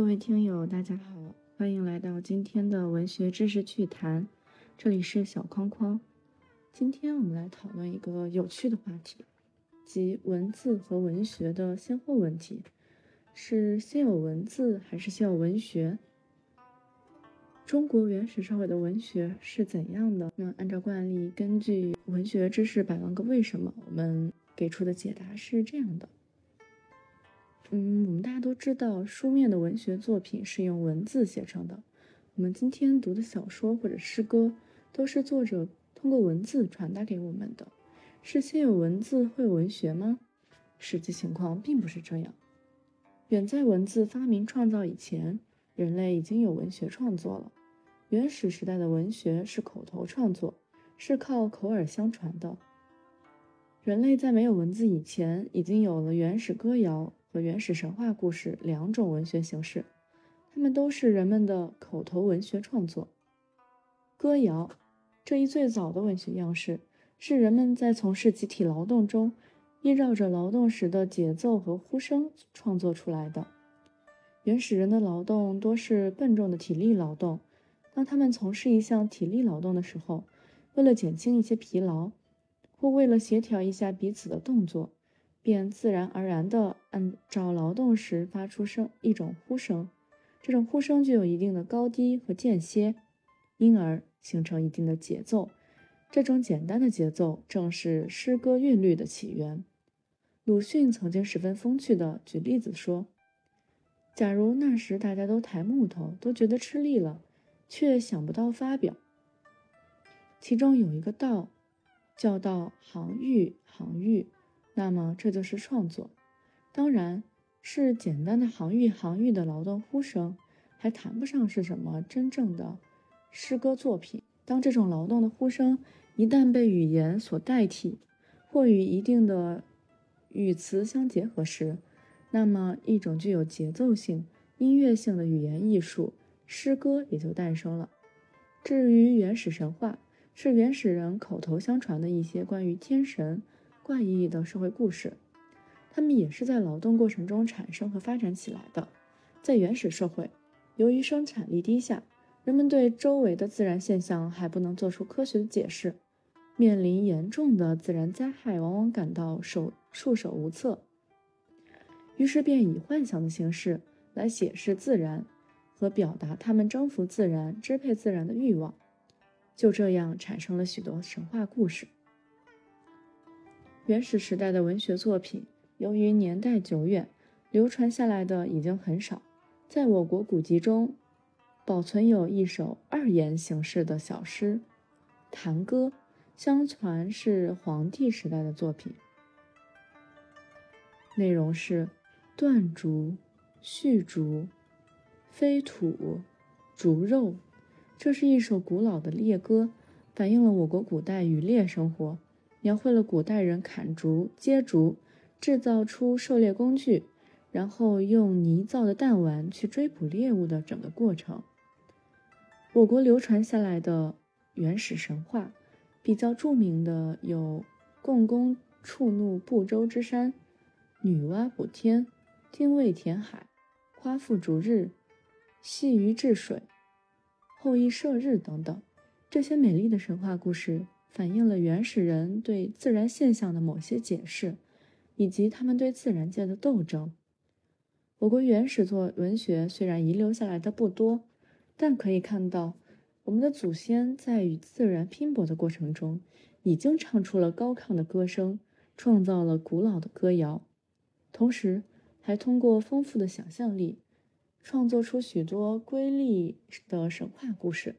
各位听友，大家好，欢迎来到今天的文学知识趣谈，这里是小框框。今天我们来讨论一个有趣的话题，即文字和文学的先后问题：是先有文字还是先有文学？中国原始社会的文学是怎样的？那按照惯例，根据文学知识百万个为什么，我们给出的解答是这样的。嗯，我们大家都知道，书面的文学作品是用文字写成的。我们今天读的小说或者诗歌，都是作者通过文字传达给我们的。是先有文字会有文学吗？实际情况并不是这样。远在文字发明创造以前，人类已经有文学创作了。原始时代的文学是口头创作，是靠口耳相传的。人类在没有文字以前，已经有了原始歌谣。和原始神话故事两种文学形式，它们都是人们的口头文学创作。歌谣这一最早的文学样式，是人们在从事集体劳动中，依照着劳动时的节奏和呼声创作出来的。原始人的劳动多是笨重的体力劳动，当他们从事一项体力劳动的时候，为了减轻一些疲劳，或为了协调一下彼此的动作。便自然而然地按照劳动时发出声一种呼声，这种呼声具有一定的高低和间歇，因而形成一定的节奏。这种简单的节奏正是诗歌韵律的起源。鲁迅曾经十分风趣地举例子说：“假如那时大家都抬木头，都觉得吃力了，却想不到发表，其中有一个道，叫道行玉行玉。”那么这就是创作，当然是简单的行域行域的劳动呼声，还谈不上是什么真正的诗歌作品。当这种劳动的呼声一旦被语言所代替，或与一定的语词相结合时，那么一种具有节奏性、音乐性的语言艺术——诗歌也就诞生了。至于原始神话，是原始人口头相传的一些关于天神。怪异的社会故事，它们也是在劳动过程中产生和发展起来的。在原始社会，由于生产力低下，人们对周围的自然现象还不能做出科学的解释，面临严重的自然灾害，往往感到手束手无策，于是便以幻想的形式来显示自然和表达他们征服自然、支配自然的欲望。就这样产生了许多神话故事。原始时代的文学作品，由于年代久远，流传下来的已经很少。在我国古籍中，保存有一首二言形式的小诗《弹歌》，相传是黄帝时代的作品。内容是：断竹、续竹、飞土、竹肉。这是一首古老的猎歌，反映了我国古代与猎生活。描绘了古代人砍竹、接竹，制造出狩猎工具，然后用泥造的弹丸去追捕猎物的整个过程。我国流传下来的原始神话，比较著名的有共工触怒不周之山、女娲补天、精卫填海、夸父逐日、戏鱼治水、后羿射日等等。这些美丽的神话故事。反映了原始人对自然现象的某些解释，以及他们对自然界的斗争。我国原始作文学虽然遗留下来的不多，但可以看到，我们的祖先在与自然拼搏的过程中，已经唱出了高亢的歌声，创造了古老的歌谣，同时还通过丰富的想象力，创作出许多瑰丽的神话故事。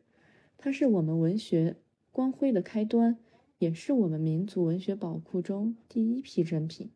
它是我们文学。光辉的开端，也是我们民族文学宝库中第一批珍品。